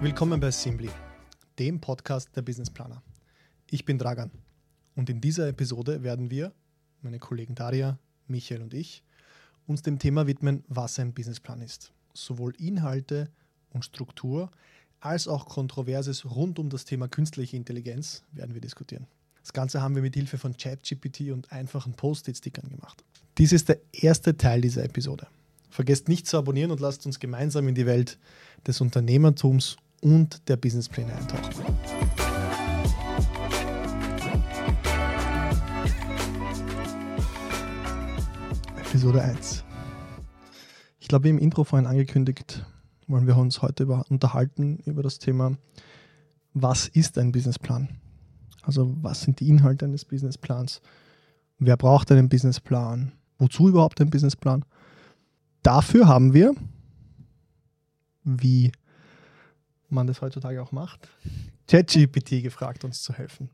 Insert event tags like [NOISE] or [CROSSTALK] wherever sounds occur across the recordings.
Willkommen bei Simply, dem Podcast der Businessplaner. Ich bin Dragan und in dieser Episode werden wir, meine Kollegen Daria, Michael und ich, uns dem Thema widmen, was ein Businessplan ist. Sowohl Inhalte und Struktur als auch Kontroverses rund um das Thema künstliche Intelligenz werden wir diskutieren. Das Ganze haben wir mit Hilfe von ChatGPT und einfachen Post-it-Stickern gemacht. Dies ist der erste Teil dieser Episode. Vergesst nicht zu abonnieren und lasst uns gemeinsam in die Welt des Unternehmertums und der Businesspläne eintauchen. Episode 1. Ich glaube, wie im Intro vorhin angekündigt, wollen wir uns heute über, unterhalten über das Thema, was ist ein Businessplan? Also was sind die Inhalte eines Businessplans? Wer braucht einen Businessplan? Wozu überhaupt ein Businessplan? Dafür haben wir, wie man das heutzutage auch macht, ChatGPT gefragt, uns zu helfen.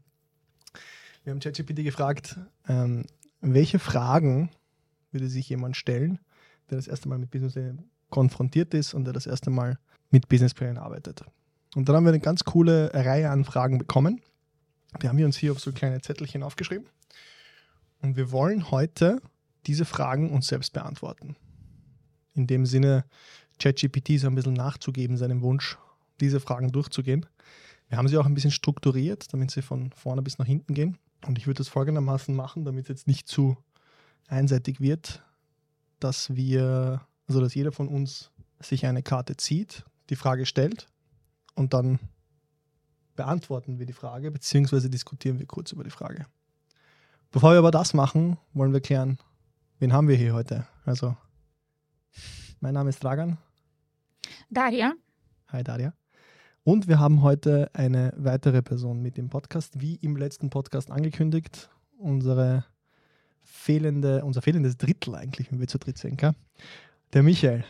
Wir haben ChatGPT gefragt, ähm, welche Fragen würde sich jemand stellen, der das erste Mal mit Business konfrontiert ist und der das erste Mal mit Businessplänen arbeitet. Und dann haben wir eine ganz coole Reihe an Fragen bekommen. Wir haben uns hier auf so kleine Zettelchen aufgeschrieben. Und wir wollen heute diese Fragen uns selbst beantworten. In dem Sinne, ChatGPT so ein bisschen nachzugeben, seinem Wunsch, diese Fragen durchzugehen. Wir haben sie auch ein bisschen strukturiert, damit sie von vorne bis nach hinten gehen. Und ich würde das folgendermaßen machen, damit es jetzt nicht zu einseitig wird, dass wir, also dass jeder von uns sich eine Karte zieht, die Frage stellt und dann beantworten wir die Frage, beziehungsweise diskutieren wir kurz über die Frage. Bevor wir aber das machen, wollen wir klären, wen haben wir hier heute? Also, mein Name ist Dragan. Daria. Hi Daria. Und wir haben heute eine weitere Person mit dem Podcast, wie im letzten Podcast angekündigt. Unsere fehlende, unser fehlendes Drittel eigentlich, wenn wir zu dritt sind, gell? Der Michael.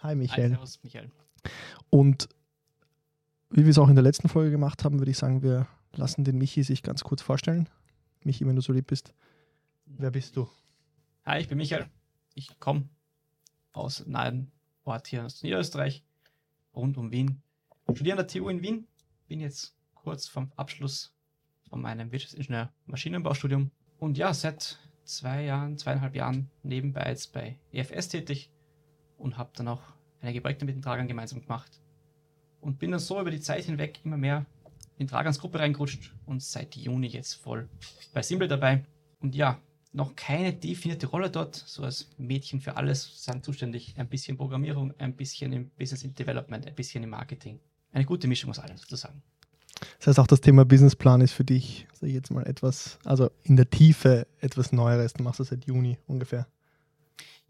Hi Michael. Hi, servus, Michael. Und wie wir es auch in der letzten Folge gemacht haben, würde ich sagen, wir lassen den Michi sich ganz kurz vorstellen. Michi, wenn du so lieb bist, wer bist du? Hi, ich bin Michael. Ich komme aus einem nahen Ort hier aus Niederösterreich, rund um Wien. Studiere an der TU in Wien. Bin jetzt kurz vom Abschluss von meinem Wirtschaftsingenieur Maschinenbaustudium. Und ja, seit zwei Jahren, zweieinhalb Jahren nebenbei jetzt bei EFS tätig und habe dann auch einige Projekte mit den Tragern gemeinsam gemacht. Und bin dann so über die Zeit hinweg immer mehr in Tragans Gruppe reingerutscht und seit Juni jetzt voll bei Simple dabei. Und ja, noch keine definierte Rolle dort, so als Mädchen für alles, sind zuständig. Ein bisschen Programmierung, ein bisschen im Business Development, ein bisschen im Marketing. Eine gute Mischung aus allem sozusagen. Das heißt, auch das Thema Businessplan ist für dich, ich jetzt mal, etwas, also in der Tiefe etwas Neueres. Du machst das seit Juni ungefähr.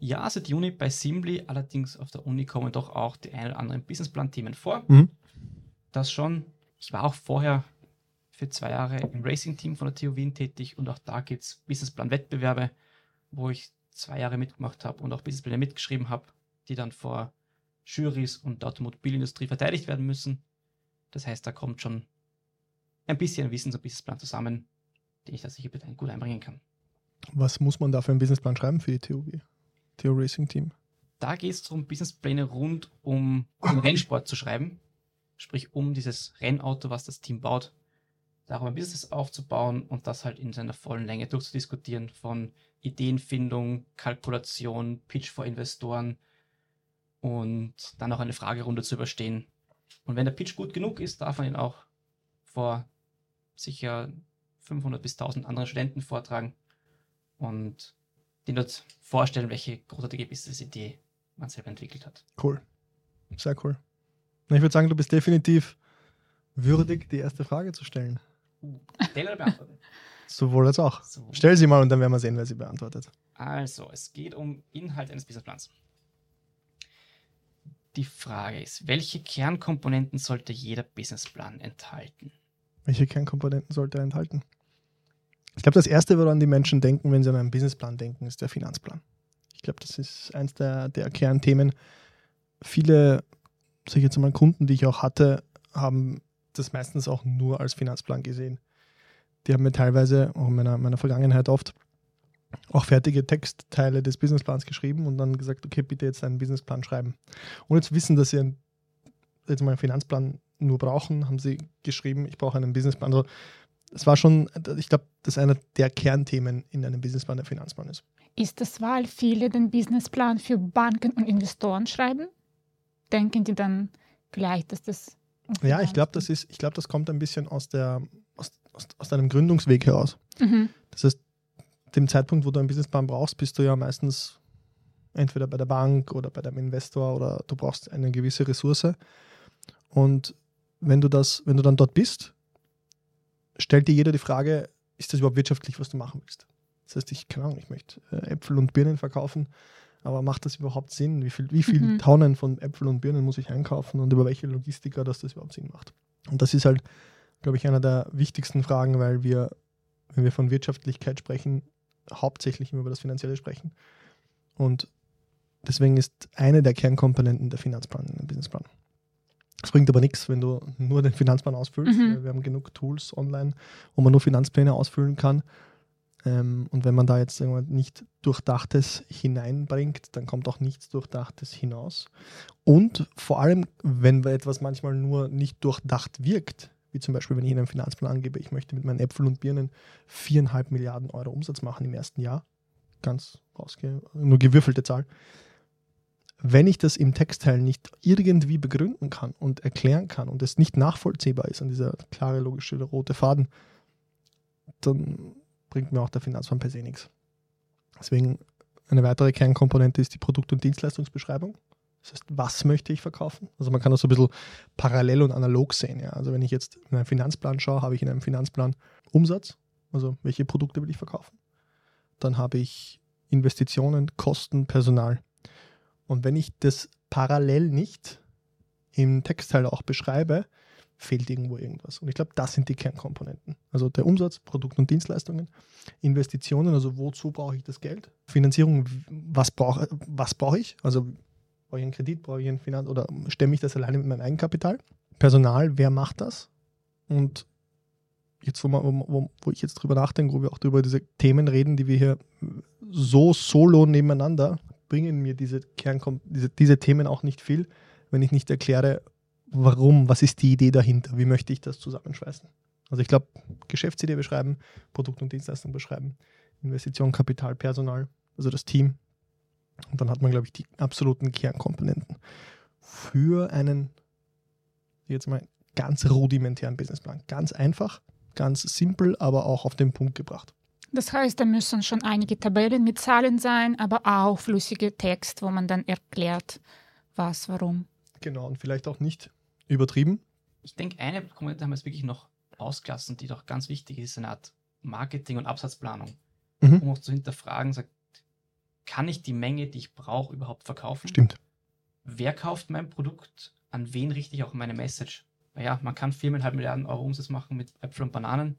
Ja, seit Juni bei Simply, allerdings auf der Uni kommen doch auch die ein oder anderen Businessplan-Themen vor. Mhm. Das schon. Ich war auch vorher für zwei Jahre im Racing-Team von der TU Wien tätig und auch da gibt es Businessplan-Wettbewerbe, wo ich zwei Jahre mitgemacht habe und auch Businesspläne mitgeschrieben habe, die dann vor Juries und der Automobilindustrie verteidigt werden müssen. Das heißt, da kommt schon ein bisschen Wissen zum Businessplan zusammen, den ich da sicher gut einbringen kann. Was muss man da für einen Businessplan schreiben für die TUW, TU Racing Team? Da geht es darum, Businesspläne rund um, um Rennsport zu schreiben. Sprich, um dieses Rennauto, was das Team baut, darum ein Business aufzubauen und das halt in seiner vollen Länge durchzudiskutieren von Ideenfindung, Kalkulation, Pitch vor Investoren und dann auch eine Fragerunde zu überstehen. Und wenn der Pitch gut genug ist, darf man ihn auch vor sicher 500 bis 1000 anderen Studenten vortragen und denen dort vorstellen, welche großartige Business-Idee man selber entwickelt hat. Cool. Sehr cool. Ich würde sagen, du bist definitiv würdig, die erste Frage zu stellen. Uh, beantwortet. [LAUGHS] Sowohl als auch. So. Stell sie mal und dann werden wir sehen, wer sie beantwortet. Also, es geht um Inhalt eines Businessplans. Die Frage ist, welche Kernkomponenten sollte jeder Businessplan enthalten? Welche Kernkomponenten sollte er enthalten? Ich glaube, das Erste, woran die Menschen denken, wenn sie an einen Businessplan denken, ist der Finanzplan. Ich glaube, das ist eins der, der Kernthemen. Viele, sag ich jetzt mal, Kunden, die ich auch hatte, haben das meistens auch nur als Finanzplan gesehen. Die haben mir teilweise, auch in meiner, meiner Vergangenheit oft, auch fertige Textteile des Businessplans geschrieben und dann gesagt, okay, bitte jetzt einen Businessplan schreiben. Ohne zu wissen, dass sie einen, jetzt mal einen Finanzplan nur brauchen, haben sie geschrieben, ich brauche einen Businessplan. Also es war schon, ich glaube, das ist einer der Kernthemen in einem Businessplan der Finanzplan ist. Ist es, weil viele den Businessplan für Banken und Investoren schreiben? Denken die dann vielleicht, dass das. Ja, ich glaube, das ist, ich glaube, das kommt ein bisschen aus der, aus, aus, aus deinem Gründungsweg heraus. Mhm. Das heißt, dem Zeitpunkt, wo du einen Businessplan brauchst, bist du ja meistens entweder bei der Bank oder bei deinem Investor oder du brauchst eine gewisse Ressource. Und wenn du das, wenn du dann dort bist, stellt dir jeder die Frage, ist das überhaupt wirtschaftlich, was du machen willst? Das heißt, ich, keine Ahnung, ich möchte äh, Äpfel und Birnen verkaufen, aber macht das überhaupt Sinn? Wie viel, wie viel Mhm. Tonnen von Äpfeln und Birnen muss ich einkaufen und über welche Logistiker, dass das überhaupt Sinn macht? Und das ist halt, glaube ich, einer der wichtigsten Fragen, weil wir, wenn wir von Wirtschaftlichkeit sprechen, hauptsächlich immer über das Finanzielle sprechen. Und deswegen ist eine der Kernkomponenten der Finanzplan in einem Businessplan. Es bringt aber nichts, wenn du nur den Finanzplan ausfüllst. Mhm. Wir haben genug Tools online, wo man nur Finanzpläne ausfüllen kann. Ähm, und wenn man da jetzt wir, nicht Durchdachtes hineinbringt, dann kommt auch nichts Durchdachtes hinaus. Und vor allem, wenn etwas manchmal nur nicht durchdacht wirkt, wie zum Beispiel, wenn ich in einem Finanzplan angebe, ich möchte mit meinen Äpfeln und Birnen viereinhalb Milliarden Euro Umsatz machen im ersten Jahr, ganz rausge nur gewürfelte Zahl. Wenn ich das im Textteil nicht irgendwie begründen kann und erklären kann und es nicht nachvollziehbar ist an dieser klare, logische rote Faden, dann bringt mir auch der Finanzplan per se nichts. Deswegen eine weitere Kernkomponente ist die Produkt- und Dienstleistungsbeschreibung. Das heißt, was möchte ich verkaufen? Also man kann das so ein bisschen parallel und analog sehen. Ja? Also wenn ich jetzt in einen Finanzplan schaue, habe ich in einem Finanzplan Umsatz, also welche Produkte will ich verkaufen. Dann habe ich Investitionen, Kosten, Personal. Und wenn ich das parallel nicht im Textteil auch beschreibe, fehlt irgendwo irgendwas. Und ich glaube, das sind die Kernkomponenten. Also der Umsatz, Produkt- und Dienstleistungen, Investitionen, also wozu brauche ich das Geld? Finanzierung, was brauche was brauche ich? Also brauche ich einen Kredit, brauche ich einen Finanz- oder stemme ich das alleine mit meinem Eigenkapital? Personal, wer macht das? Und jetzt, wo, man, wo, wo ich jetzt drüber nachdenke, wo wir auch über diese Themen reden, die wir hier so solo nebeneinander, bringen mir diese, Kernkom diese, diese Themen auch nicht viel, wenn ich nicht erkläre, warum, was ist die Idee dahinter, wie möchte ich das zusammenschweißen. Also ich glaube, Geschäftsidee beschreiben, Produkt und Dienstleistung beschreiben, Investition, Kapital, Personal, also das Team. Und dann hat man, glaube ich, die absoluten Kernkomponenten für einen, jetzt mal ganz rudimentären Businessplan. Ganz einfach, ganz simpel, aber auch auf den Punkt gebracht. Das heißt, da müssen schon einige Tabellen mit Zahlen sein, aber auch flüssige Text, wo man dann erklärt, was, warum. Genau, und vielleicht auch nicht übertrieben. Ich denke, eine Komponente haben wir jetzt wirklich noch ausgelassen, die doch ganz wichtig ist, eine Art Marketing- und Absatzplanung. Mhm. Um auch zu hinterfragen, sagt, kann ich die Menge, die ich brauche, überhaupt verkaufen? Stimmt. Wer kauft mein Produkt? An wen richte ich auch meine Message? Naja, man kann 4,5 Milliarden Euro Umsatz machen mit Äpfeln und Bananen.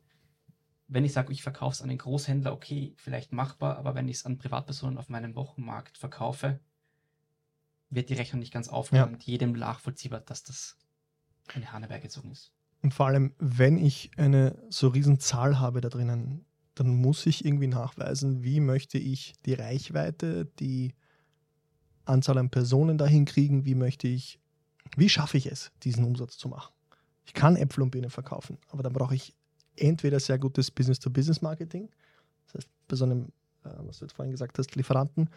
Wenn ich sage, ich verkaufe es an den Großhändler, okay, vielleicht machbar, aber wenn ich es an Privatpersonen auf meinem Wochenmarkt verkaufe, wird die Rechnung nicht ganz aufgehen Ja. und jedem nachvollziehbar, dass das eine Hahn herbeigezogen ist. Und vor allem, wenn ich eine so riesen Zahl habe da drinnen, dann muss ich irgendwie nachweisen, wie möchte ich die Reichweite, die Anzahl an Personen dahin kriegen, wie möchte ich, wie schaffe ich es, diesen Umsatz zu machen. Ich kann Äpfel und Birnen verkaufen, aber dann brauche ich entweder sehr gutes Business-to-Business-Marketing, das heißt, bei so einem, äh, was du jetzt vorhin gesagt hast, Lieferanten,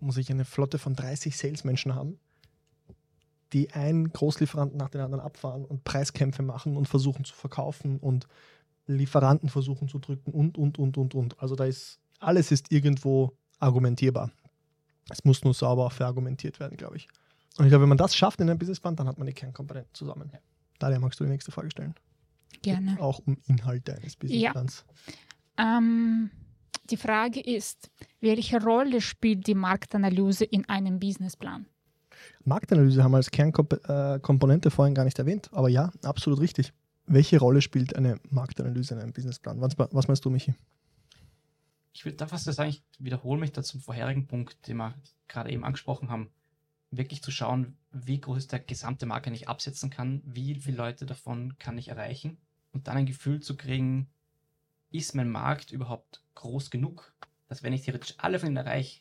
muss ich eine Flotte von 30 Salesmenschen haben, die einen Großlieferanten nach den anderen abfahren und Preiskämpfe machen und versuchen zu verkaufen und Lieferanten versuchen zu drücken und, und, und, und, und. Also da ist, alles ist irgendwo argumentierbar. Es muss nur sauber verargumentiert werden, glaube ich. Und ich glaube, wenn man das schafft in einem Businessplan, dann hat man die Kernkomponenten zusammen. Daher magst du die nächste Frage stellen. Gerne. Auch um Inhalte eines Businessplans. Ähm, die Frage ist, welche Rolle spielt die Marktanalyse in einem Businessplan? Marktanalyse haben wir als Kernkomponente vorhin gar nicht erwähnt, aber ja, absolut richtig. Welche Rolle spielt eine Marktanalyse in einem Businessplan? Was, was meinst du, Michi? Ich würde da fast sagen, ich wiederhole mich da zum vorherigen Punkt, den wir gerade eben angesprochen haben. Wirklich zu schauen, wie groß ist der gesamte Markt, den ich absetzen kann, wie viele Leute davon kann ich erreichen und dann ein Gefühl zu kriegen, ist mein Markt überhaupt groß genug, dass wenn ich theoretisch alle von ihnen erreiche,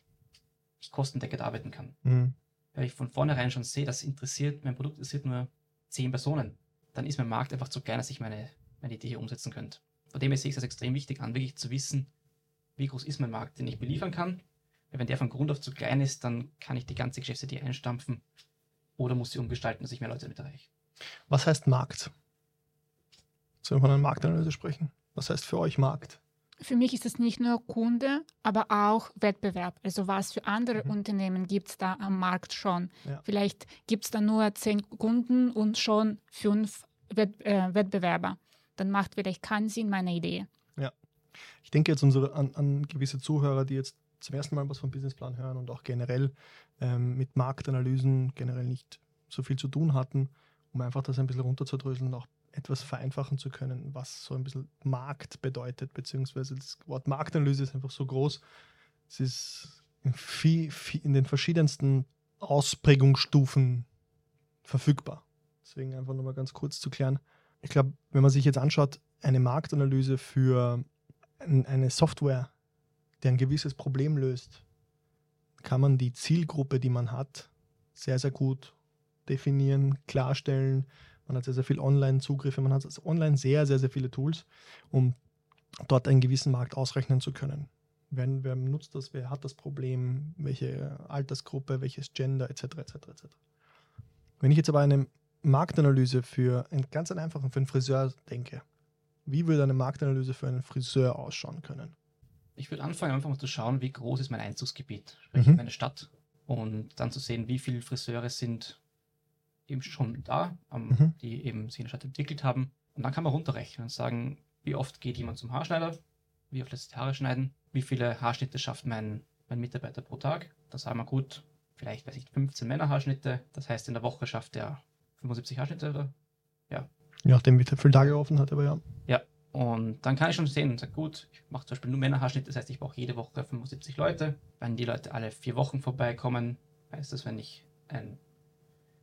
ich kostendeckend arbeiten kann. Mhm. Weil ich von vornherein schon sehe, das interessiert, mein Produkt interessiert nur zehn Personen, dann ist mein Markt einfach zu klein, dass ich meine, meine Idee hier umsetzen könnte. Von dem her sehe ich es als extrem wichtig an, wirklich zu wissen, wie groß ist mein Markt, den ich beliefern kann. Weil wenn der von Grund auf zu klein ist, dann kann ich die ganze Geschäftsidee einstampfen oder muss sie umgestalten, dass ich mehr Leute damit erreiche. Was heißt Markt? Sollen wir von einer Marktanalyse sprechen? Was heißt für euch Markt? Für mich ist es nicht nur Kunde, aber auch Wettbewerb. Also was für andere Mhm. Unternehmen gibt es da am Markt schon? Ja. Vielleicht gibt es da nur zehn Kunden und schon fünf Wett äh, Wettbewerber. Dann macht vielleicht keinen Sinn meine Idee. Ich denke jetzt unsere, an, an gewisse Zuhörer, die jetzt zum ersten Mal was vom Businessplan hören und auch generell ähm, mit Marktanalysen generell nicht so viel zu tun hatten, um einfach das ein bisschen runterzudröseln und auch etwas vereinfachen zu können, was so ein bisschen Markt bedeutet, beziehungsweise das Wort Marktanalyse ist einfach so groß. Es ist in, viel, viel, in den verschiedensten Ausprägungsstufen verfügbar. Deswegen einfach nochmal ganz kurz zu klären. Ich glaube, wenn man sich jetzt anschaut, eine Marktanalyse für ein, eine Software, die ein gewisses Problem löst, kann man die Zielgruppe, die man hat, sehr, sehr gut definieren, klarstellen. Man hat sehr, sehr viel Online-Zugriffe, man hat also online sehr, sehr, sehr viele Tools, um dort einen gewissen Markt ausrechnen zu können. Wer, wer nutzt das, wer hat das Problem, welche Altersgruppe, welches Gender, etc. etc. etc. Wenn ich jetzt aber eine Marktanalyse für einen ganz einfachen, für einen Friseur denke, wie würde eine Marktanalyse für einen Friseur ausschauen können? Ich würde anfangen, einfach mal zu schauen, wie groß ist mein Einzugsgebiet, sprich Mhm. meine Stadt. Und dann zu sehen, wie viele Friseure sind eben schon da, am- Mhm. die eben sich in der Stadt entwickelt haben. Und dann kann man runterrechnen und sagen, wie oft geht jemand zum Haarschneider, wie oft lässt sich Haare schneiden, wie viele Haarschnitte schafft mein, mein Mitarbeiter pro Tag. Da sagen wir gut, vielleicht weiß ich 15 Männerhaarschnitte. Das heißt, in der Woche schafft er 75 Haarschnitte oder Je nachdem, wie viele Tage offen hat, aber ja. Und dann kann ich schon sehen und sage, gut, ich mache zum Beispiel nur Männerhaarschnitt, das heißt, ich brauche jede Woche 75 Leute. Wenn die Leute alle vier Wochen vorbeikommen, heißt das, wenn ich ein,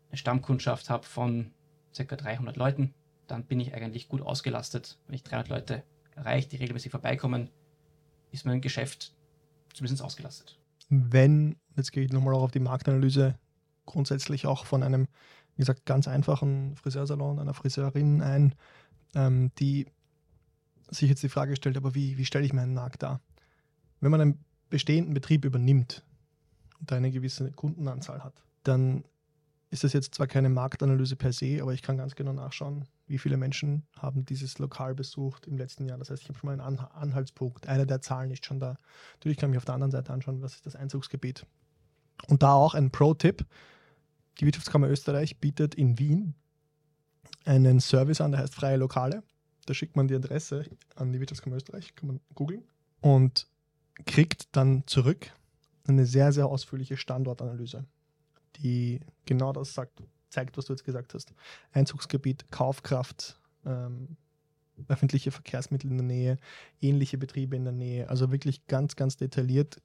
eine Stammkundschaft habe von ca. 300 Leuten, dann bin ich eigentlich gut ausgelastet. Wenn ich 300 Leute erreiche, die regelmäßig vorbeikommen, ist mein Geschäft zumindest ausgelastet. Wenn, jetzt gehe ich nochmal auch auf die Marktanalyse, grundsätzlich auch von einem, wie gesagt, ganz einfachen Friseursalon, einer Friseurin ein, ähm, die sich jetzt die Frage stellt, aber wie, wie stelle ich meinen Markt dar? Wenn man einen bestehenden Betrieb übernimmt und eine gewisse Kundenanzahl hat, dann ist das jetzt zwar keine Marktanalyse per se, aber ich kann ganz genau nachschauen, wie viele Menschen haben dieses Lokal besucht im letzten Jahr. Das heißt, ich habe schon mal einen An Anhaltspunkt. Eine der Zahlen ist schon da. Natürlich kann ich mich auf der anderen Seite anschauen, was ist das Einzugsgebiet. Und da auch ein Pro-Tipp. Die Wirtschaftskammer Österreich bietet in Wien einen Service an, der heißt Freie Lokale. Da schickt man die Adresse an die Wirtschaftskammer Österreich, kann man googeln, und kriegt dann zurück eine sehr, sehr ausführliche Standortanalyse, die genau das sagt, zeigt, was du jetzt gesagt hast. Einzugsgebiet, Kaufkraft, ähm, öffentliche Verkehrsmittel in der Nähe, ähnliche Betriebe in der Nähe. Also wirklich ganz, ganz detailliert.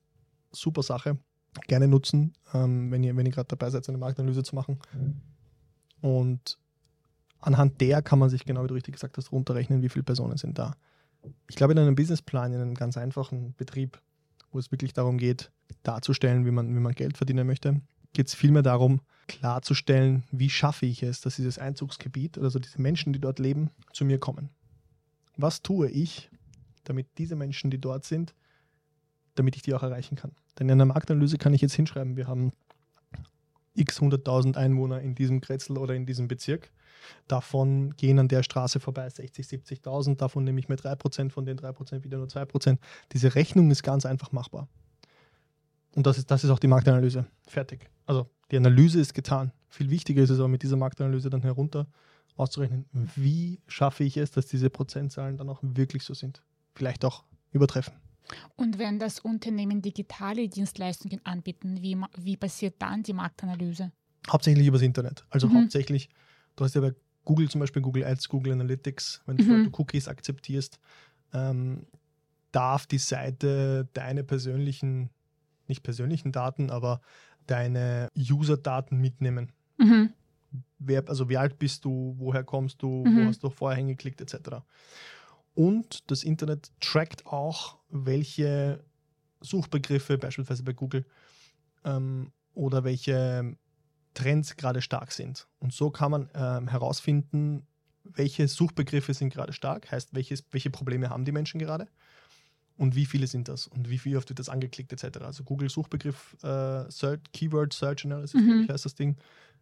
Super Sache. Gerne nutzen, ähm, wenn ihr, wenn ihr gerade dabei seid, eine Marktanalyse zu machen. Und anhand der kann man sich, genau wie du richtig gesagt hast, runterrechnen, wie viele Personen sind da. Ich glaube, in einem Businessplan, in einem ganz einfachen Betrieb, wo es wirklich darum geht, darzustellen, wie man, wie man Geld verdienen möchte, geht es vielmehr darum, klarzustellen, wie schaffe ich es, dass dieses Einzugsgebiet, also diese Menschen, die dort leben, zu mir kommen. Was tue ich, damit diese Menschen, die dort sind, damit ich die auch erreichen kann? Denn in einer Marktanalyse kann ich jetzt hinschreiben, wir haben x 100.000 Einwohner in diesem Kretzel oder in diesem Bezirk. Davon gehen an der Straße vorbei 60, 70.000. Davon nehme ich mir 3%, von den 3% wieder nur 2%. Diese Rechnung ist ganz einfach machbar. Und das ist, das ist auch die Marktanalyse. Fertig. Also die Analyse ist getan. Viel wichtiger ist es aber mit dieser Marktanalyse dann herunter auszurechnen, wie schaffe ich es, dass diese Prozentzahlen dann auch wirklich so sind. Vielleicht auch übertreffen. Und wenn das Unternehmen digitale Dienstleistungen anbieten, wie, wie passiert dann die Marktanalyse? Hauptsächlich übers Internet. Also Mhm. hauptsächlich, du hast ja bei Google zum Beispiel Google Ads, Google Analytics, wenn du Mhm. Cookies akzeptierst, ähm, darf die Seite deine persönlichen, nicht persönlichen Daten, aber deine User-Daten mitnehmen. Mhm. Wer, also wie alt bist du, woher kommst du, Mhm. wo hast du vorher hingeklickt, etc. Und das Internet trackt auch, welche Suchbegriffe, beispielsweise bei Google, ähm, oder welche Trends gerade stark sind. Und so kann man ähm, herausfinden, welche Suchbegriffe sind gerade stark, heißt, welches, welche Probleme haben die Menschen gerade und wie viele sind das und wie viel oft wird das angeklickt etc. Also Google Suchbegriff äh, Search, Keyword Search Analysis, Mhm. mhm. heißt das Ding,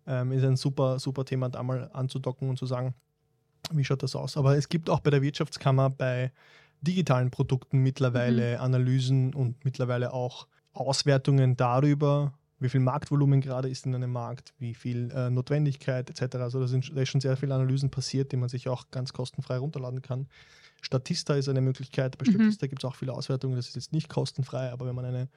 ähm, ist ein super, super Thema, da mal anzudocken und zu sagen, wie schaut das aus. Aber es gibt auch bei der Wirtschaftskammer bei digitalen Produkten mittlerweile Analysen und mittlerweile auch Auswertungen darüber, wie viel Marktvolumen gerade ist in einem Markt, wie viel äh, Notwendigkeit etc. Also da, sind, da ist schon sehr viele Analysen passiert, die man sich auch ganz kostenfrei runterladen kann. Statista ist eine Möglichkeit. Bei Mhm. Statista gibt es auch viele Auswertungen. Das ist jetzt nicht kostenfrei, aber wenn man eine,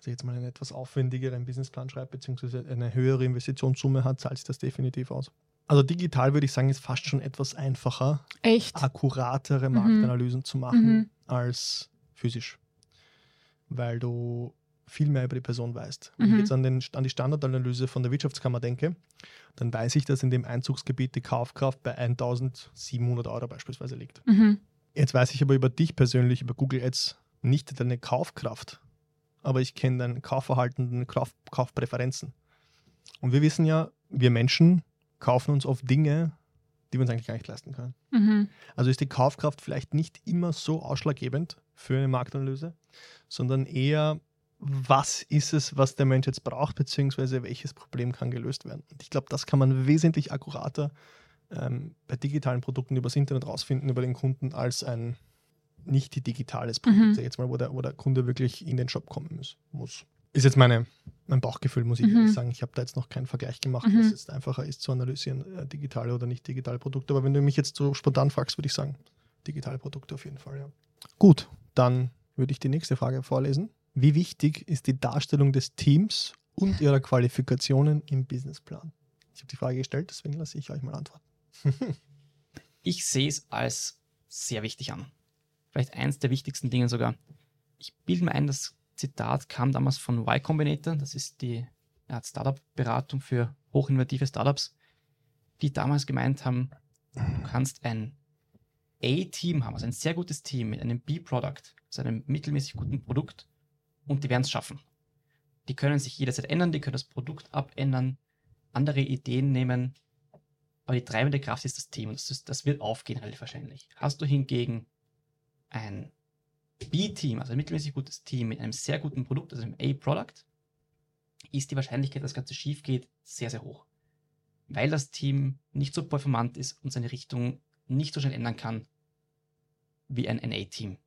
ich jetzt mal, einen etwas aufwendigeren Businessplan schreibt, beziehungsweise eine höhere Investitionssumme hat, zahlt sich das definitiv aus. Also digital würde ich sagen, ist fast schon etwas einfacher, Echt? akkuratere Mhm. Marktanalysen zu machen Mhm. als physisch. Weil du viel mehr über die Person weißt. Wenn Mhm. ich jetzt an, den, an die Standardanalyse von der Wirtschaftskammer denke, dann weiß ich, dass in dem Einzugsgebiet die Kaufkraft bei 1700 Euro beispielsweise liegt. Mhm. Jetzt weiß ich aber über dich persönlich, über Google Ads, nicht deine Kaufkraft, aber ich kenne dein Kaufverhalten, deine Kauf Kaufpräferenzen. Und wir wissen ja, wir Menschen kaufen uns oft Dinge, die wir uns eigentlich gar nicht leisten können. Mhm. Also ist die Kaufkraft vielleicht nicht immer so ausschlaggebend für eine Marktanalyse, sondern eher, was ist es, was der Mensch jetzt braucht, beziehungsweise welches Problem kann gelöst werden. Und ich glaube, das kann man wesentlich akkurater ähm, bei digitalen Produkten übers Internet rausfinden, über den Kunden, als ein nicht digitales Produkt, Mhm. sag ich jetzt mal, wo der, wo der Kunde wirklich in den Shop kommen muss. muss. Ist jetzt meine, mein Bauchgefühl, muss ich Mhm. ehrlich sagen. Ich habe da jetzt noch keinen Vergleich gemacht, Mhm. dass es jetzt einfacher ist zu analysieren, äh, digitale oder nicht digitale Produkte. Aber wenn du mich jetzt so spontan fragst, würde ich sagen, digitale Produkte auf jeden Fall, ja. Gut, dann würde ich die nächste Frage vorlesen. Wie wichtig ist die Darstellung des Teams und ihrer Qualifikationen im Businessplan? Ich habe die Frage gestellt, deswegen lasse ich euch mal antworten. [LAUGHS] Ich sehe es als sehr wichtig an. Vielleicht eins der wichtigsten Dinge sogar. Ich bilde mir ein, das Zitat kam damals von Y Combinator. Das ist die ja, Startup-Beratung für hochinnovative Startups, die damals gemeint haben, du kannst ein A-Team haben, also ein sehr gutes Team mit einem B-Product, also einem mittelmäßig guten Produkt und die werden es schaffen. Die können sich jederzeit ändern, die können das Produkt abändern, andere Ideen nehmen, aber die treibende Kraft ist das Team und das, ist, das wird aufgehen relativ wahrscheinlich. Hast du hingegen ein B-Team, also ein mittelmäßig gutes Team mit einem sehr guten Produkt, also einem A-Product, ist die Wahrscheinlichkeit, dass das Ganze schief geht, sehr, sehr hoch. Weil das Team nicht so performant ist und seine Richtung nicht so schnell ändern kann wie ein NA-Team.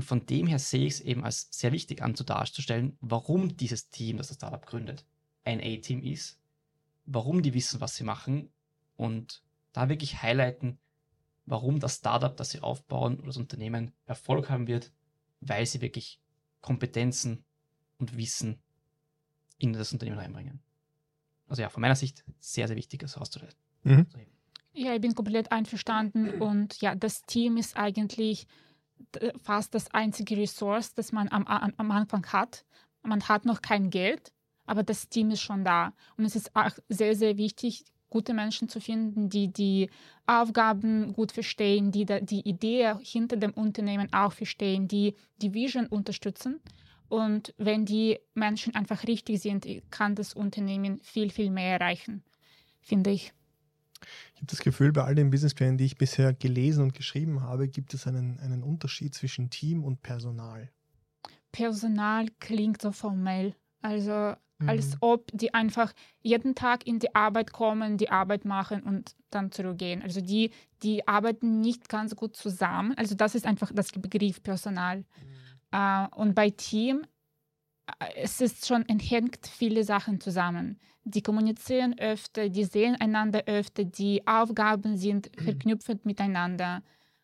Und von dem her sehe ich es eben als sehr wichtig an, zu darzustellen, warum dieses Team, das das Startup gründet, ein A-Team ist, warum die wissen, was sie machen und da wirklich highlighten, warum das Startup, das sie aufbauen oder das Unternehmen Erfolg haben wird, weil sie wirklich Kompetenzen und Wissen in das Unternehmen reinbringen. Also ja, von meiner Sicht sehr, sehr wichtig, das herauszustellen. Mhm. Ja, ich bin komplett einverstanden und ja, das Team ist eigentlich fast das einzige Ressource, das man am, am, Anfang hat. Man hat noch kein Geld, aber das Team ist schon da. Und es ist auch sehr, sehr wichtig, gute Menschen zu finden, die die Aufgaben gut verstehen, die die Idee hinter dem Unternehmen auch verstehen, die die Vision unterstützen. Und wenn die Menschen einfach richtig sind, kann das Unternehmen viel, viel mehr erreichen, finde ich. Ich habe das Gefühl, bei all den Businessplänen, die ich bisher gelesen und geschrieben habe, gibt es einen, einen Unterschied zwischen Team und Personal. Personal klingt so formell. Also als Mhm. ob die einfach jeden Tag in die Arbeit kommen, die Arbeit machen und dann zurückgehen. Also die, die arbeiten nicht ganz gut zusammen. Also das ist einfach das Begriff Personal. Äh, und bei Team, es ist schon, hängt viele Sachen zusammen. Die kommunizieren öfter, die sehen einander öfter, die Aufgaben sind verknüpft miteinander.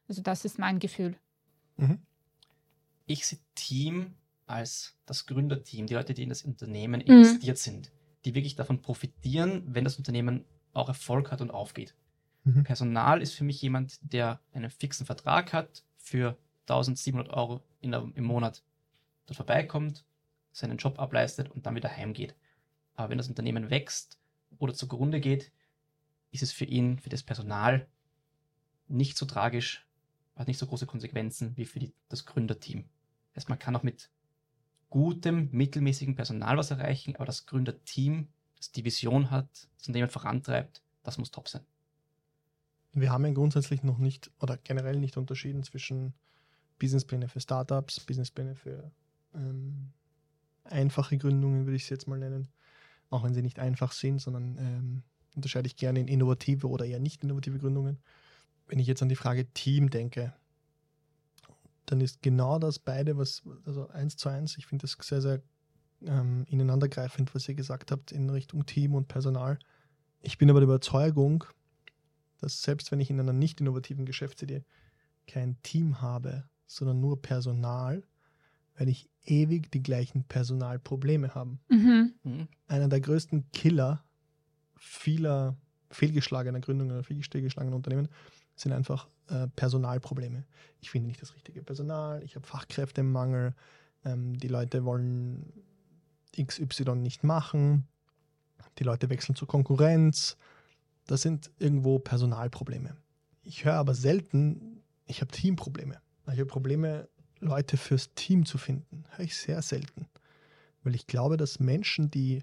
Also das ist mein Gefühl. Mhm. Ich sehe Team als das Gründerteam, die Leute, die in das Unternehmen Mhm. investiert sind, die wirklich davon profitieren, wenn das Unternehmen auch Erfolg hat und aufgeht. Mhm. Personal ist für mich jemand, der einen fixen Vertrag hat für 1700 Euro in der, im Monat, dort vorbeikommt, seinen Job ableistet und dann wieder heimgeht. Aber wenn das Unternehmen wächst oder zugrunde geht, ist es für ihn, für das Personal nicht so tragisch, hat nicht so große Konsequenzen wie für die, das Gründerteam. Das heißt, man kann auch mit gutem, mittelmäßigen Personal was erreichen, aber das Gründerteam, das die Vision hat, das Unternehmen vorantreibt, das muss top sein. Wir haben ja grundsätzlich noch nicht oder generell nicht unterschieden zwischen Businesspläne für Startups, Businesspläne für ähm, einfache Gründungen, würde ich es jetzt mal nennen. Auch wenn sie nicht einfach sind, sondern ähm, unterscheide ich gerne in innovative oder eher nicht innovative Gründungen. Wenn ich jetzt an die Frage Team denke, dann ist genau das beide, was, also eins zu eins, ich finde das sehr, sehr ähm, ineinandergreifend, was ihr gesagt habt in Richtung Team und Personal. Ich bin aber der Überzeugung, dass selbst wenn ich in einer nicht innovativen Geschäftsidee kein Team habe, sondern nur Personal, werde ich ewig die gleichen Personalprobleme haben. Mhm. Mhm. Einer der größten Killer vieler fehlgeschlagener Gründungen oder fehlgeschlagener Unternehmen sind einfach äh, Personalprobleme. Ich finde nicht das richtige Personal, ich habe Fachkräftemangel, ähm, die Leute wollen XY nicht machen, die Leute wechseln zur Konkurrenz. Das sind irgendwo Personalprobleme. Ich höre aber selten, ich habe Teamprobleme. Ich habe Probleme, Leute fürs Team zu finden. Höre ich sehr selten. Weil ich glaube, dass Menschen, die,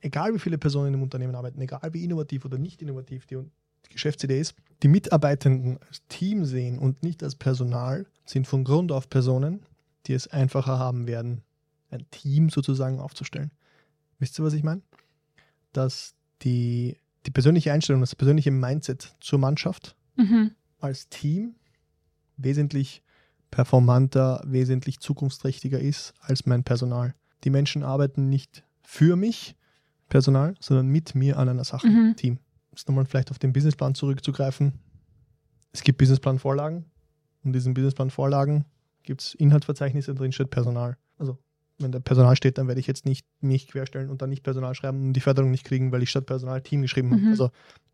egal wie viele Personen im Unternehmen arbeiten, egal wie innovativ oder nicht innovativ die, die Geschäftsidee ist, die Mitarbeitenden als Team sehen und nicht als Personal, sind von Grund auf Personen, die es einfacher haben werden, ein Team sozusagen aufzustellen. Wisst ihr, was ich meine? Dass die, die persönliche Einstellung, das persönliche Mindset zur Mannschaft Mhm. als Team wesentlich performanter, wesentlich zukunftsträchtiger ist als mein Personal. Die Menschen arbeiten nicht für mich, Personal, sondern mit mir an einer Sache, Mhm. Team. Jetzt nochmal vielleicht auf den Businessplan zurückzugreifen. Es gibt Businessplan-Vorlagen und in diesen Businessplan-Vorlagen gibt es Inhaltsverzeichnisse, drin steht Personal. Also wenn da Personal steht, dann werde ich jetzt nicht mich querstellen und dann nicht Personal schreiben und die Förderung nicht kriegen, weil ich statt Personal Team geschrieben habe. Mhm. Also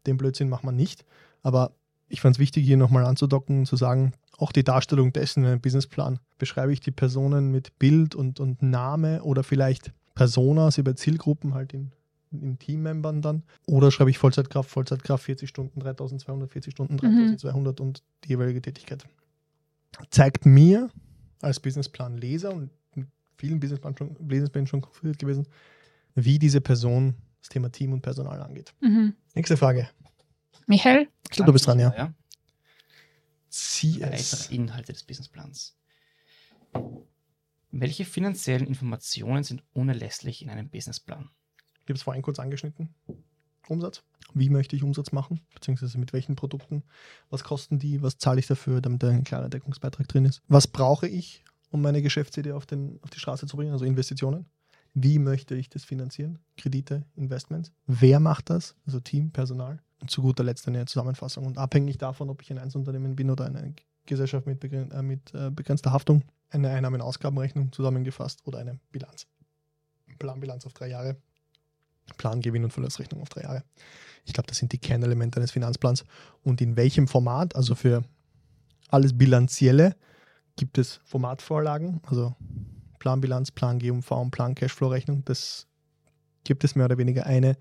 den Blödsinn macht man nicht. Aber ich fand es wichtig, hier nochmal anzudocken und zu sagen, auch die Darstellung dessen in einem Businessplan. Beschreibe ich die Personen mit Bild und, und Name oder vielleicht Personas über Zielgruppen halt in, in Teammembern dann. Oder schreibe ich Vollzeitkraft, Vollzeitkraft 40 Stunden, 3200, 40 Stunden, 3200 und die jeweilige Tätigkeit. Zeigt mir als Businessplan-Leser und in vielen Businessplan schon, Businessplänen schon konfiguriert gewesen, wie diese Person das Thema Team und Personal angeht. Mhm. Nächste Frage. Michael? Ich glaube, du bist dran, ja. ja. Zieh es. Inhalte des Businessplans. Welche finanziellen Informationen sind unerlässlich in einem Businessplan? Ich habe es vorhin kurz angeschnitten. Umsatz. Wie möchte ich Umsatz machen? Beziehungsweise mit welchen Produkten? Was kosten die? Was zahle ich dafür, damit da ein kleiner Deckungsbeitrag drin ist? Was brauche ich, um meine Geschäftsidee auf, den, auf die Straße zu bringen? Also Investitionen. Wie möchte ich das finanzieren? Kredite, Investments. Wer macht das? Also Team, Personal. Und zu guter Letzt eine Zusammenfassung. Und abhängig davon, ob ich ein Einzelunternehmen bin oder eine Gesellschaft mit, begren äh, mit äh, begrenzter Haftung, eine Einnahmen-Ausgabenrechnung zusammengefasst oder eine Bilanz. Planbilanz auf drei Jahre. Plan, Gewinn und Verlustrechnung auf drei Jahre. Ich glaube, das sind die Kernelemente eines Finanzplans. Und in welchem Format, also für alles Bilanzielle, gibt es Formatvorlagen, also Planbilanz, Plan GUV und Plan Cashflow-Rechnung. Das gibt es mehr oder weniger eine,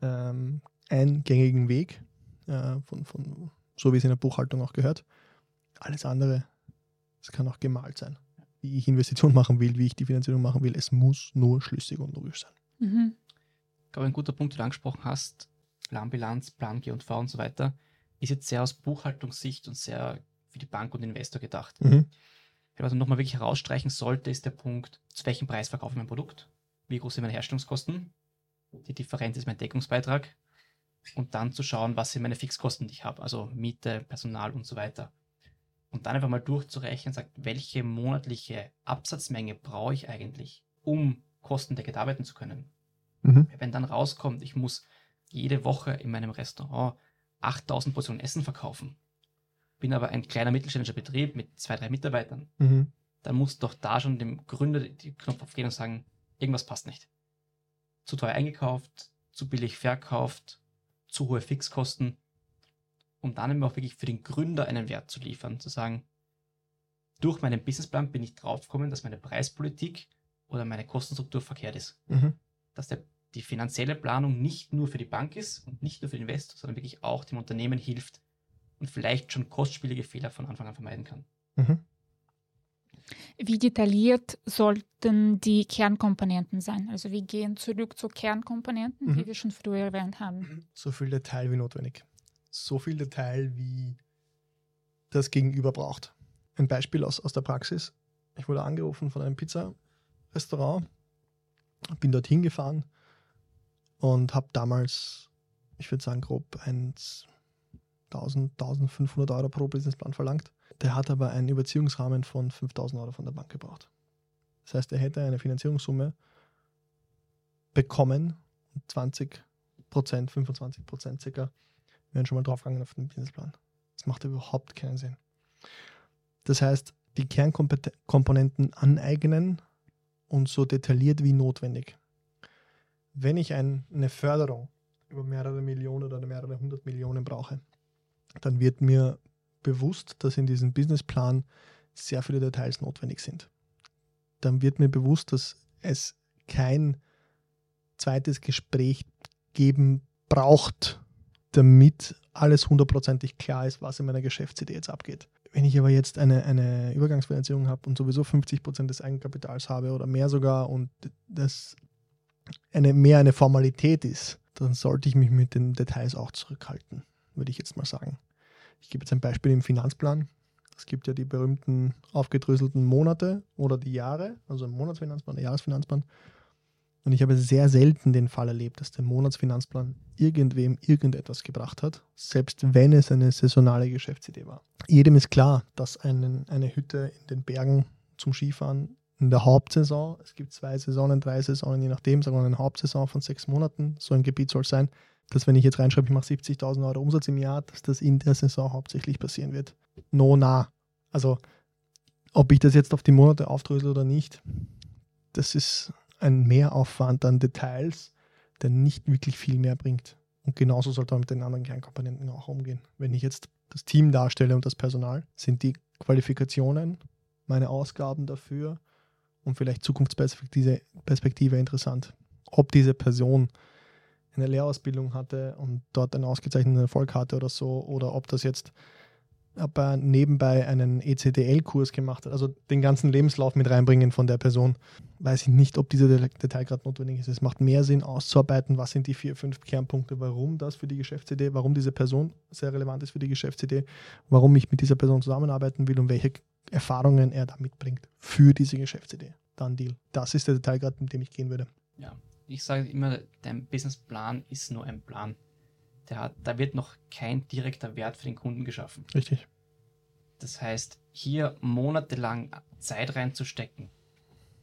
ähm, einen gängigen Weg, äh, von, von, so wie es in der Buchhaltung auch gehört. Alles andere, es kann auch gemalt sein. Wie ich Investitionen machen will, wie ich die Finanzierung machen will, es muss nur schlüssig und logisch sein. Mhm. Ich glaube, ein guter Punkt, den du angesprochen hast, Planbilanz, Plan G und V und so weiter, ist jetzt sehr aus Buchhaltungssicht und sehr für die Bank und Investor gedacht. Mhm. Was man nochmal wirklich herausstreichen sollte, ist der Punkt, zu welchem Preis verkaufe ich mein Produkt? Wie groß sind meine Herstellungskosten? Die Differenz ist mein Deckungsbeitrag. Und dann zu schauen, was sind meine Fixkosten, die ich habe, also Miete, Personal und so weiter. Und dann einfach mal durchzurechnen, sagt, welche monatliche Absatzmenge brauche ich eigentlich, um kostendeckend arbeiten zu können. Mhm. Wenn dann rauskommt, ich muss jede Woche in meinem Restaurant 8000 Portionen Essen verkaufen, bin aber ein kleiner mittelständischer Betrieb mit zwei, drei Mitarbeitern, Mhm. dann muss doch da schon dem Gründer die Knopf aufgehen und sagen, irgendwas passt nicht. Zu teuer eingekauft, zu billig verkauft, zu hohe Fixkosten, um dann eben auch wirklich für den Gründer einen Wert zu liefern, zu sagen, durch meinen Businessplan bin ich draufgekommen, dass meine Preispolitik oder meine Kostenstruktur verkehrt ist Mhm. dass der, die finanzielle Planung nicht nur für die Bank ist und nicht nur für den Investor, sondern wirklich auch dem Unternehmen hilft, und vielleicht schon kostspielige Fehler von Anfang an vermeiden kann. Mhm. Wie detailliert sollten die Kernkomponenten sein? Also wir gehen zurück zu Kernkomponenten, Mhm. die wir schon früher erwähnt haben. So viel Detail wie notwendig. So viel Detail, wie das Gegenüber braucht. Ein Beispiel aus, aus der Praxis. Ich wurde angerufen von einem Pizza-Restaurant, bin dorthin gefahren und habe damals, ich würde sagen, grob 1, 1000, 1500 Euro pro Businessplan verlangt. Der hat aber einen Überziehungsrahmen von 5000 Euro von der Bank gebraucht. Das heißt, er hätte eine Finanzierungssumme bekommen, 20 Prozent, 25 Prozent circa, wären schon mal draufgegangen auf den Businessplan. Das macht überhaupt keinen Sinn. Das heißt, die Kernkomponenten aneignen und so detailliert wie notwendig. Wenn ich ein, eine Förderung über mehrere Millionen oder mehrere hundert Millionen brauche, dann wird mir bewusst, dass in diesem Businessplan sehr viele Details notwendig sind. Dann wird mir bewusst, dass es kein zweites Gespräch geben braucht, damit alles hundertprozentig klar ist, was in meiner Geschäftsidee jetzt abgeht. Wenn ich aber jetzt eine, eine Übergangsfinanzierung habe und sowieso 50 Prozent des Eigenkapitals habe oder mehr sogar und das eine, mehr eine Formalität ist, dann sollte ich mich mit den Details auch zurückhalten, würde ich jetzt mal sagen. Ich gebe jetzt ein Beispiel im Finanzplan. Es gibt ja die berühmten aufgedröselten Monate oder die Jahre, also ein Monatsfinanzplan, Jahresfinanzplan. Und ich habe sehr selten den Fall erlebt, dass der Monatsfinanzplan irgendwem irgendetwas gebracht hat, selbst wenn es eine saisonale Geschäftsidee war. Jedem ist klar, dass einen, eine Hütte in den Bergen zum Skifahren in der Hauptsaison, es gibt zwei Saisonen, drei Saisonen, je nachdem, sagen wir eine Hauptsaison von sechs Monaten, so ein Gebiet soll es sein, dass wenn ich jetzt reinschreibe, ich mache 70.000 Euro Umsatz im Jahr, dass das in der Saison hauptsächlich passieren wird. No, na. Also, ob ich das jetzt auf die Monate aufdrösel oder nicht, das ist ein Mehraufwand an Details, der nicht wirklich viel mehr bringt. Und genauso sollte man mit den anderen Kernkomponenten auch umgehen. Wenn ich jetzt das Team darstelle und das Personal, sind die Qualifikationen, meine Ausgaben dafür und vielleicht Zukunftsperspektive Perspektive interessant. Ob diese Person eine Lehrausbildung hatte und dort einen ausgezeichneten Erfolg hatte oder so, oder ob das jetzt ob er nebenbei einen ECDL-Kurs gemacht hat, also den ganzen Lebenslauf mit reinbringen von der Person, weiß ich nicht, ob dieser Detail gerade notwendig ist. Es macht mehr Sinn, auszuarbeiten, was sind die vier, fünf Kernpunkte, warum das für die Geschäftsidee, warum diese Person sehr relevant ist für die Geschäftsidee, warum ich mit dieser Person zusammenarbeiten will und welche Erfahrungen er da mitbringt für diese Geschäftsidee. Dann Deal. Das ist der Detailgrad, mit dem ich gehen würde. Ja, ich sage immer, dein Businessplan ist nur ein Plan. Hat, da wird noch kein direkter Wert für den Kunden geschaffen. Richtig. Das heißt, hier monatelang Zeit reinzustecken,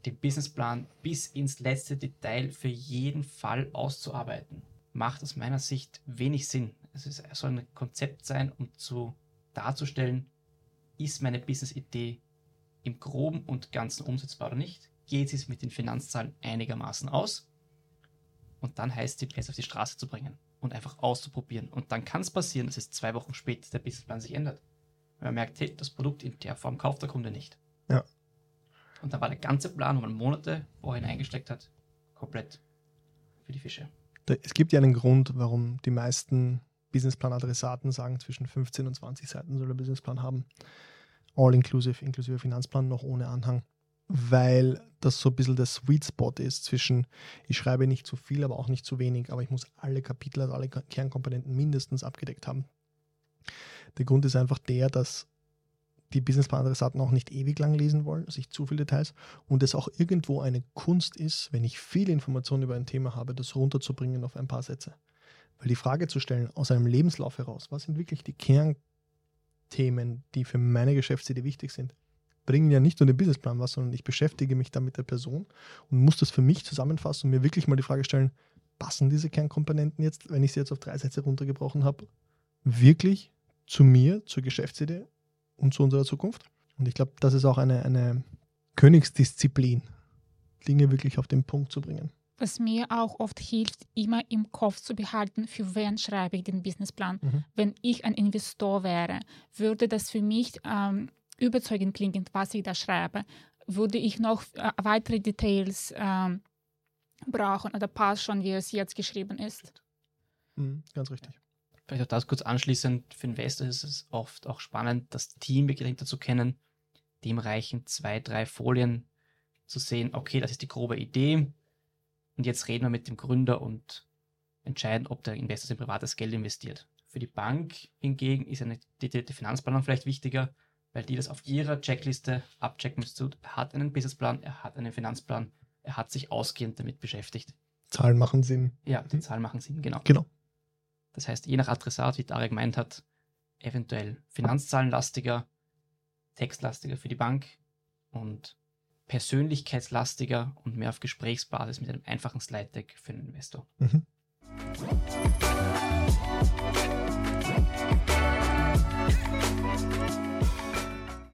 den Businessplan bis ins letzte Detail für jeden Fall auszuarbeiten, macht aus meiner Sicht wenig Sinn. Es ist- es soll ein Konzept sein, um zu darzustellen, ist meine Business-Idee im Groben und Ganzen umsetzbar oder nicht? Geht es mit den Finanzzahlen einigermaßen aus? Und dann heißt es, jetzt auf die Straße zu bringen und einfach auszuprobieren. Und dann kann es passieren, dass es zwei Wochen später der Businessplan sich ändert. Weil man merkt, hey, das Produkt in der Form kauft der Kunde nicht. Ja. Und da war der ganze Plan, wo man Monate vorhin eingesteckt hat, komplett für die Fische. Es gibt ja einen Grund, warum die meisten Businessplan-Adressaten sagen, zwischen 15 und 20 Seiten soll der Businessplan haben. All-inclusive, inklusive Finanzplan, noch ohne Anhang. Weil das so ein bisschen der Sweet Spot ist zwischen, ich schreibe nicht zu viel, aber auch nicht zu wenig, aber ich muss alle Kapitel, also alle Kernkomponenten mindestens abgedeckt haben. Der Grund ist einfach der, dass die Businessplan-Adressaten auch nicht ewig lang lesen wollen, nicht zu viele Details und es auch irgendwo eine Kunst ist, wenn ich viel Information über ein Thema habe, das runterzubringen auf ein paar Sätze. Weil die Frage zu stellen, aus einem Lebenslauf heraus, was sind wirklich die Kernthemen, die für meine Geschäftsidee wichtig sind, bringen ja nicht nur den Businessplan was, sondern ich beschäftige mich dann mit der Person und muss das für mich zusammenfassen und mir wirklich mal die Frage stellen, passen diese Kernkomponenten jetzt, wenn ich sie jetzt auf drei Sätze runtergebrochen habe, wirklich zu mir, zur Geschäftsidee und zu unserer Zukunft? Und ich glaube, das ist auch eine, eine Königsdisziplin, Dinge wirklich auf den Punkt zu bringen. Was mir auch oft hilft, immer im Kopf zu behalten, für wen schreibe ich den Businessplan. Mhm. Wenn ich ein Investor wäre, würde das für mich ähm, überzeugend klingen, was ich da schreibe. Würde ich noch äh, weitere Details ähm, brauchen oder passt schon, wie es jetzt geschrieben ist? Mhm, ganz richtig. vielleicht auch das kurz anschließend, für Investor ist es oft auch spannend, das Team dahinter zu kennen. Dem reichen zwei, drei Folien zu sehen, okay, das ist die grobe Idee. Und jetzt reden wir mit dem Gründer und entscheiden, ob der Investor sein privates Geld investiert. Für die Bank hingegen ist eine detaillierte Finanzplanung vielleicht wichtiger, weil die das auf ihrer Checkliste abchecken müssen. Er hat einen Businessplan, er hat einen Finanzplan, er hat sich ausgehend damit beschäftigt. Zahlen machen Sinn. Ja, die Zahlen machen Sinn, genau. Genau. Das heißt, je nach Adressat, wie Tarek gemeint hat, eventuell Finanzzahlenlastiger, textlastiger für die Bank und persönlichkeitslastiger und mehr auf Gesprächsbasis mit einem einfachen Slide-Deck für einen Investor. Mhm.